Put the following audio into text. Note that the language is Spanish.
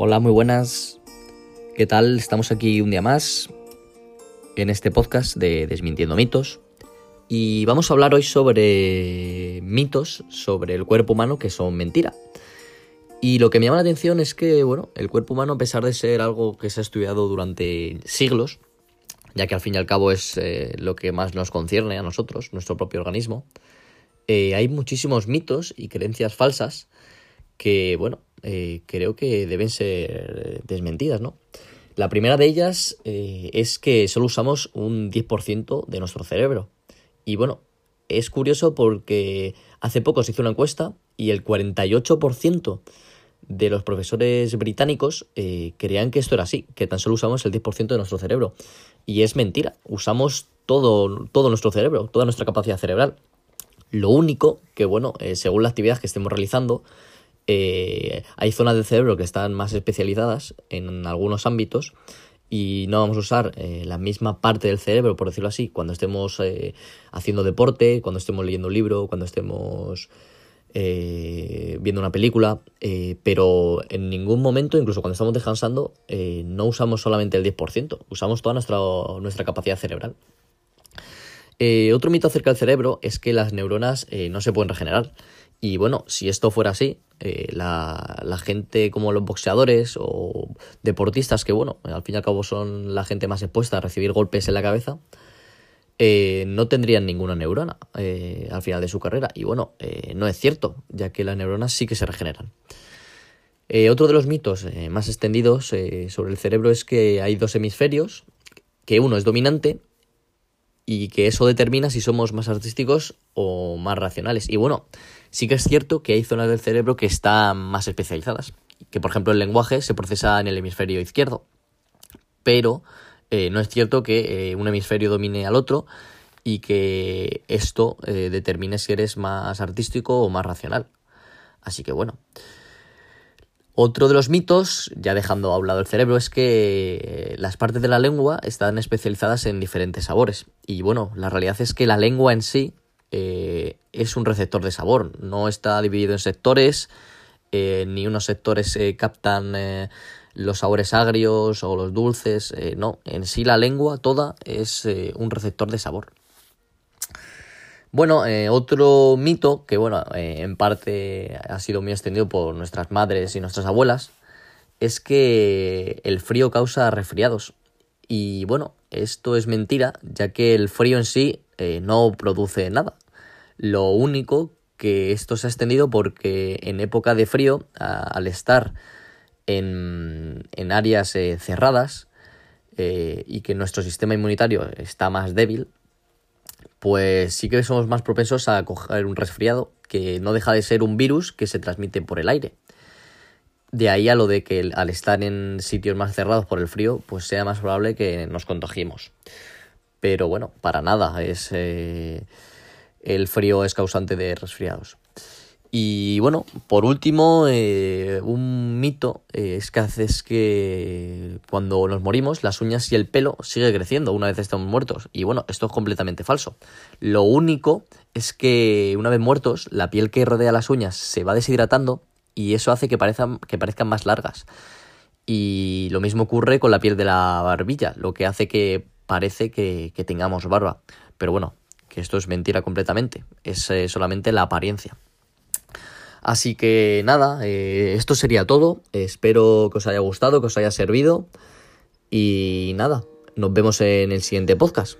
Hola, muy buenas. ¿Qué tal? Estamos aquí un día más en este podcast de Desmintiendo mitos. Y vamos a hablar hoy sobre mitos sobre el cuerpo humano que son mentira. Y lo que me llama la atención es que, bueno, el cuerpo humano, a pesar de ser algo que se ha estudiado durante siglos, ya que al fin y al cabo es eh, lo que más nos concierne a nosotros, nuestro propio organismo, eh, hay muchísimos mitos y creencias falsas que, bueno, eh, creo que deben ser desmentidas, ¿no? La primera de ellas eh, es que solo usamos un 10% de nuestro cerebro. Y bueno, es curioso porque hace poco se hizo una encuesta y el 48% de los profesores británicos eh, creían que esto era así, que tan solo usamos el 10% de nuestro cerebro. Y es mentira, usamos todo, todo nuestro cerebro, toda nuestra capacidad cerebral. Lo único que, bueno, según la actividad que estemos realizando, eh, hay zonas del cerebro que están más especializadas en algunos ámbitos y no vamos a usar eh, la misma parte del cerebro, por decirlo así, cuando estemos eh, haciendo deporte, cuando estemos leyendo un libro, cuando estemos viendo una película, pero en ningún momento, incluso cuando estamos descansando, no usamos solamente el 10%, usamos toda nuestra, nuestra capacidad cerebral. otro mito acerca del cerebro es que las neuronas no se pueden regenerar. Y bueno, si esto fuera así, eh, la, gente como los boxeadores o deportistas que, bueno, al fin y al cabo son la gente más expuesta a recibir golpes en la cabeza, eh, no tendrían ninguna neurona eh, al final de su carrera. Y bueno, no es cierto, ya que las neuronas sí que se regeneran. otro de los mitos más extendidos sobre el cerebro es que hay dos hemisferios, que uno es dominante y que eso determina si somos más artísticos o más racionales. Y bueno, sí que es cierto que hay zonas del cerebro que están más especializadas, que por ejemplo el lenguaje se procesa en el hemisferio izquierdo, pero eh, no es cierto que eh, un hemisferio domine al otro y que esto eh, determine si eres más artístico o más racional. Así que bueno. Otro de los mitos, ya dejando a un lado el cerebro, es que las partes de la lengua están especializadas en diferentes sabores. Y bueno, la realidad es que la lengua en sí eh, es un receptor de sabor, no está dividido en sectores, eh, ni unos sectores eh, captan los sabores agrios o los dulces, no, en sí la lengua toda es un receptor de sabor. Bueno, eh, otro mito que, bueno, eh, en parte ha sido muy extendido por nuestras madres y nuestras abuelas, es que el frío causa resfriados. Y bueno, esto es mentira, ya que el frío en sí eh, no produce nada. Lo único que esto se ha extendido porque en época de frío, al estar en, en áreas cerradas y que nuestro sistema inmunitario está más débil, pues sí que somos más propensos a coger un resfriado, que no deja de ser un virus que se transmite por el aire. De ahí a lo de que al estar en sitios más cerrados por el frío, pues sea más probable que nos contagiemos. Pero bueno, para nada, es eh, el frío es causante de resfriados. Y bueno, por último, eh, un mito eh, es que haces que cuando nos morimos las uñas y el pelo sigue creciendo una vez estamos muertos. Y bueno, esto es completamente falso. Lo único es que una vez muertos, la piel que rodea las uñas se va deshidratando y eso hace que, parezcan, que parezcan más largas. Y lo mismo ocurre con la piel de la barbilla, lo que hace que parece que, tengamos barba. Pero bueno, que esto es mentira completamente, es eh, solamente la apariencia. Así que nada, eh, esto sería todo. Espero que os haya gustado, que os haya servido. Y nada, nos vemos en el siguiente podcast.